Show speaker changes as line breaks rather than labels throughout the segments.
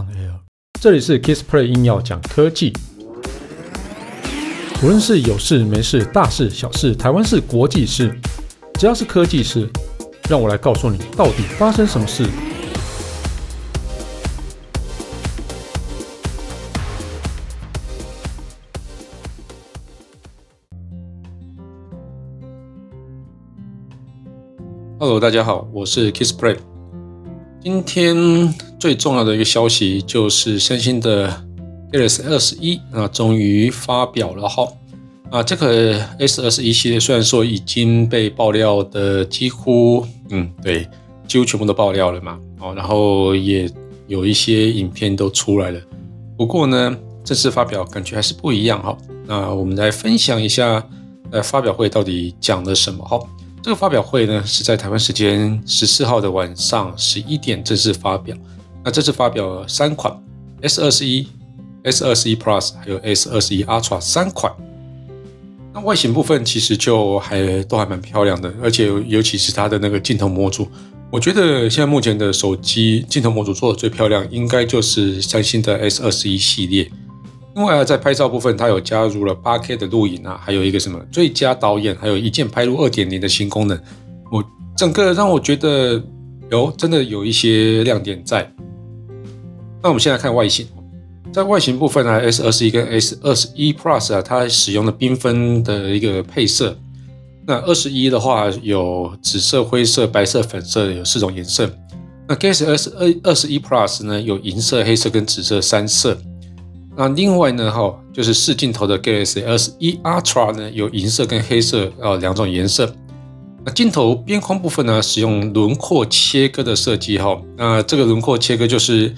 on air。这里是 Kissplay 硬要讲科技，无论是有事没事、大事小事、台湾事、国际事，只要是科技事，让我来告诉你到底发生什么事。Hello，大家好，我是 Kissplay。今天最重要的一个消息就是三星的 Galaxy S21 啊，终于发表了哈。啊，这个 S21 系列虽然说已经被爆料的几乎，嗯，对，几乎全部都爆料了嘛。哦，然后也有一些影片都出来了。不过呢，这次发表感觉还是不一样哈。那我们来分享一下，呃，发表会到底讲了什么哈。这个发表会呢，是在台湾时间十四号的晚上十一点正式发表。那这次发表了三款 S 二十一、S 二十一 Plus 还有 S 二十一 Ultra 三款。那外形部分其实就还都还蛮漂亮的，而且尤其是它的那个镜头模组，我觉得现在目前的手机镜头模组做的最漂亮，应该就是三星的 S 二十一系列。另外啊，在拍照部分，它有加入了 8K 的录影啊，还有一个什么最佳导演，还有一键拍录2.0的新功能。我整个让我觉得有真的有一些亮点在。那我们现在看外形，在外形部分呢，S21 跟 S21 Plus 啊，它使用了缤纷的一个配色。那21的话有紫色、灰色、白色、粉色，有四种颜色。那 Galaxy S21 Plus 呢，有银色、黑色跟紫色三色。那另外呢，哈，就是四镜头的 Galaxy S21 Ultra 呢，有银色跟黑色呃两种颜色。那镜头边框部分呢，使用轮廓切割的设计，哈，那这个轮廓切割就是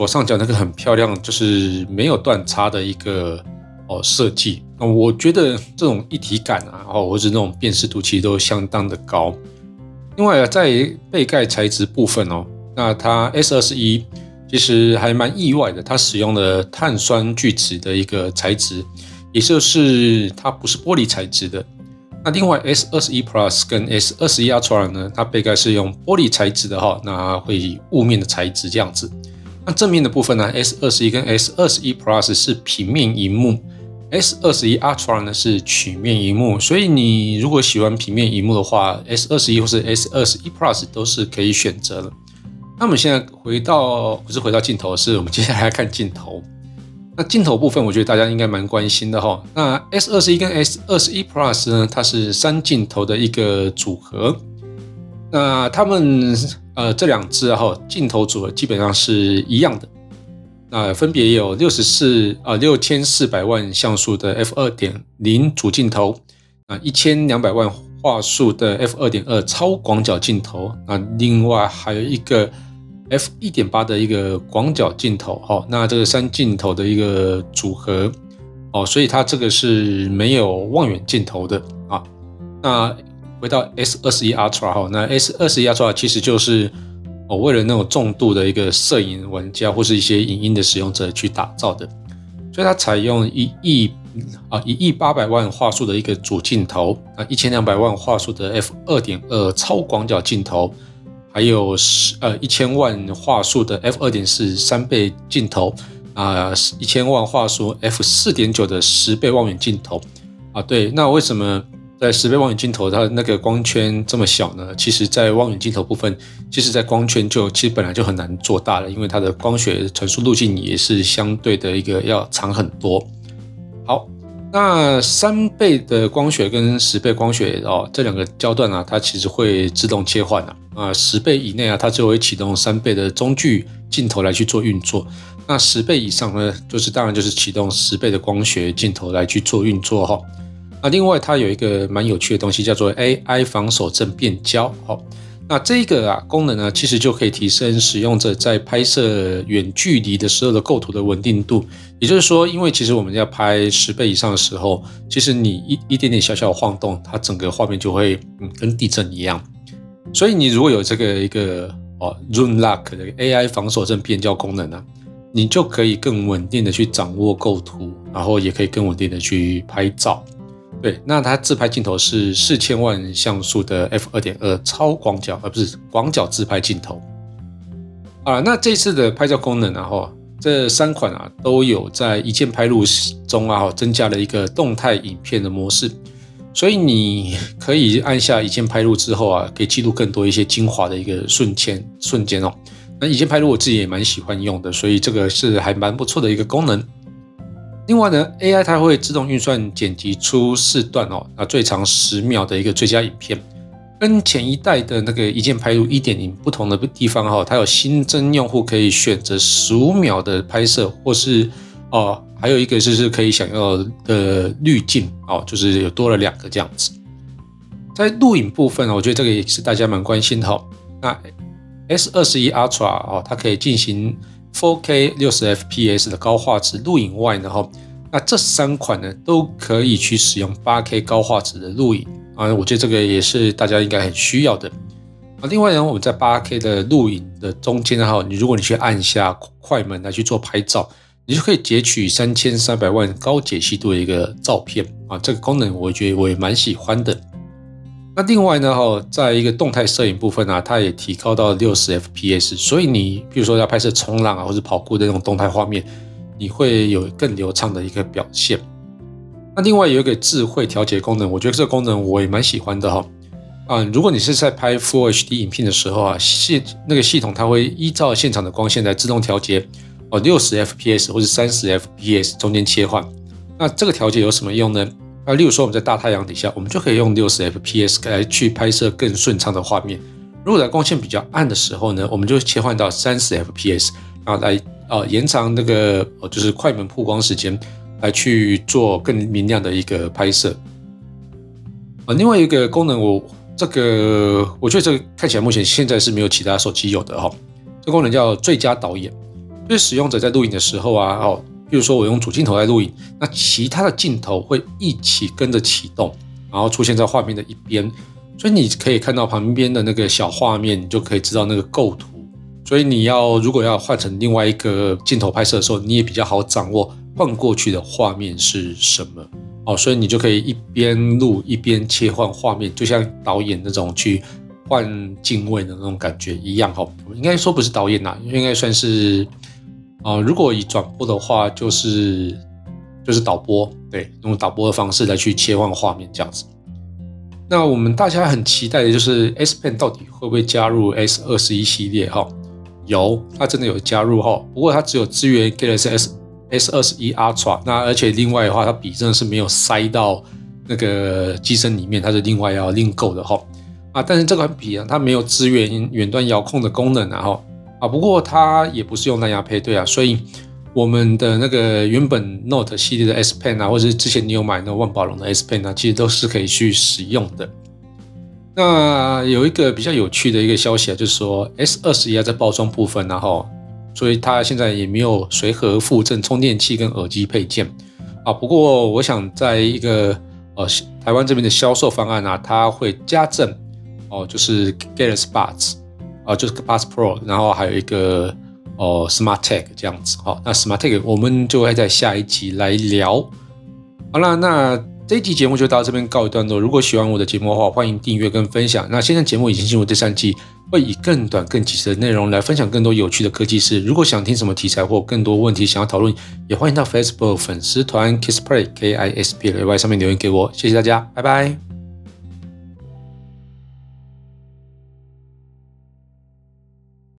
左上角那个很漂亮，就是没有断差的一个哦设计。那我觉得这种一体感啊，哦，或者那种辨识度其实都相当的高。另外啊，在背盖材质部分哦，那它 S21。其实还蛮意外的，它使用了碳酸聚酯的一个材质，也就是它不是玻璃材质的。那另外 S 二十一 Plus 跟 S 二十一 Ultra 呢，它背盖是用玻璃材质的哈，那会以雾面的材质这样子。那正面的部分呢，S 二十一跟 S 二十一 Plus 是平面荧幕，S 二十一 Ultra 呢是曲面荧幕。所以你如果喜欢平面荧幕的话，S 二十一或是 S 二十一 Plus 都是可以选择的。那我们现在回到，不是回到镜头，是我们接下来看镜头。那镜头部分，我觉得大家应该蛮关心的哈。那 S 二十一跟 S 二十一 Plus 呢，它是三镜头的一个组合。那他们呃这两支哈镜头组合基本上是一样的。那分别有六十四啊六千四百万像素的 F 二点零主镜头啊一千两百万画素的 F 二点二超广角镜头啊，另外还有一个。f 一点八的一个广角镜头，哈，那这个三镜头的一个组合，哦，所以它这个是没有望远镜头的啊。那回到 S 二十一 Ultra 哈，那 S 二十一 Ultra 其实就是哦，为了那种重度的一个摄影玩家或是一些影音的使用者去打造的，所以它采用一亿啊一亿八百万画素的一个主镜头啊，一千两百万画素的 f 二点二超广角镜头。还有十呃一千万画素的 f 二点四三倍镜头啊，一千万画素 f 四点九的十倍望远镜头啊，对，那为什么在十倍望远镜头它那个光圈这么小呢？其实，在望远镜头部分，其实在光圈就其实本来就很难做大了，因为它的光学传输路径也是相对的一个要长很多。好。那三倍的光学跟十倍光学哦，这两个焦段啊，它其实会自动切换啊。啊，十倍以内啊，它就会启动三倍的中距镜头来去做运作。那十倍以上呢，就是当然就是启动十倍的光学镜头来去做运作哈。那另外它有一个蛮有趣的东西，叫做 AI 防手震变焦好。那这个啊功能呢，其实就可以提升使用者在拍摄远距离的时候的构图的稳定度。也就是说，因为其实我们要拍十倍以上的时候，其实你一一点点小小的晃动，它整个画面就会嗯跟地震一样。所以你如果有这个一个哦 Zoom Lock 的 AI 防手震变焦功能呢，你就可以更稳定的去掌握构图，然后也可以更稳定的去拍照。对，那它自拍镜头是四千万像素的 f 二点二超广角，而不是广角自拍镜头。啊，那这次的拍照功能啊，哈，这三款啊都有在一键拍录中啊，增加了一个动态影片的模式，所以你可以按下一键拍录之后啊，可以记录更多一些精华的一个瞬间瞬间哦。那一键拍录我自己也蛮喜欢用的，所以这个是还蛮不错的一个功能。另外呢，AI 它会自动运算剪辑出四段哦，那最长十秒的一个最佳影片。跟前一代的那个一键拍录一点零不同的地方哈，它有新增用户可以选择十五秒的拍摄，或是哦，还有一个就是可以想要的滤镜哦，就是有多了两个这样子。在录影部分，我觉得这个也是大家蛮关心的哈。那 S 二十一 Ultra 哦，它可以进行 4K 六十 FPS 的高画质录影外呢哈，那这三款呢都可以去使用 8K 高画质的录影。啊，我觉得这个也是大家应该很需要的啊。另外呢，我们在 8K 的录影的中间哈，你如果你去按下快门来去做拍照，你就可以截取三千三百万高解析度的一个照片啊。这个功能我觉得我也蛮喜欢的。那另外呢，哈，在一个动态摄影部分啊，它也提高到六十 FPS，所以你比如说要拍摄冲浪啊，或者跑酷的那种动态画面，你会有更流畅的一个表现。那另外有一个智慧调节功能，我觉得这个功能我也蛮喜欢的哈。啊，如果你是在拍 Full HD 影片的时候啊，系那个系统它会依照现场的光线来自动调节哦，六十 FPS 或者三十 FPS 中间切换。那这个调节有什么用呢？啊，例如说我们在大太阳底下，我们就可以用六十 FPS 来去拍摄更顺畅的画面。如果在光线比较暗的时候呢，我们就切换到三十 FPS，然后来呃延长那个就是快门曝光时间。来去做更明亮的一个拍摄啊，另外一个功能，我这个我觉得这个看起来目前现在是没有其他手机有的哈。这个功能叫最佳导演，就是使用者在录影的时候啊，哦，比如说我用主镜头来录影，那其他的镜头会一起跟着启动，然后出现在画面的一边，所以你可以看到旁边的那个小画面，你就可以知道那个构图。所以你要如果要换成另外一个镜头拍摄的时候，你也比较好掌握。换过去的画面是什么？哦，所以你就可以一边录一边切换画面，就像导演那种去换镜位的那种感觉一样。哈，应该说不是导演啦，应该算是啊。如果以转播的话，就是就是导播，对，用导播的方式来去切换画面这样子。那我们大家很期待的就是 S Pen 到底会不会加入 S 二十一系列？哈，有，它真的有加入哈，不过它只有支援 Galaxy S。S 二十一 Ultra，那而且另外的话，它笔真的是没有塞到那个机身里面，它是另外要另购的哈啊。但是这款笔啊，它没有支援远端遥控的功能啊哈啊。不过它也不是用蓝牙配对啊，所以我们的那个原本 Note 系列的 S Pen 啊，或者是之前你有买那万宝龙的 S Pen 啊，其实都是可以去使用的。那有一个比较有趣的一个消息啊，就是说 S 二十一啊，在包装部分然后。所以它现在也没有随盒附赠充电器跟耳机配件啊。不过我想在一个呃台湾这边的销售方案啊，它会加赠哦，就是 Galaxy Buds 啊，就是 Buds Pro，然后还有一个哦 Smart Tag 这样子。好，那 Smart Tag 我们就会在下一集来聊。好了，那。这一集节目就到这边告一段落。如果喜欢我的节目的话，欢迎订阅跟分享。那现在节目已经进入第三季，会以更短、更及时的内容来分享更多有趣的科技事。如果想听什么题材或更多问题想要讨论，也欢迎到 Facebook 粉丝团 Kisplay K I S P L A Y 上面留言给我。谢谢大家，拜拜。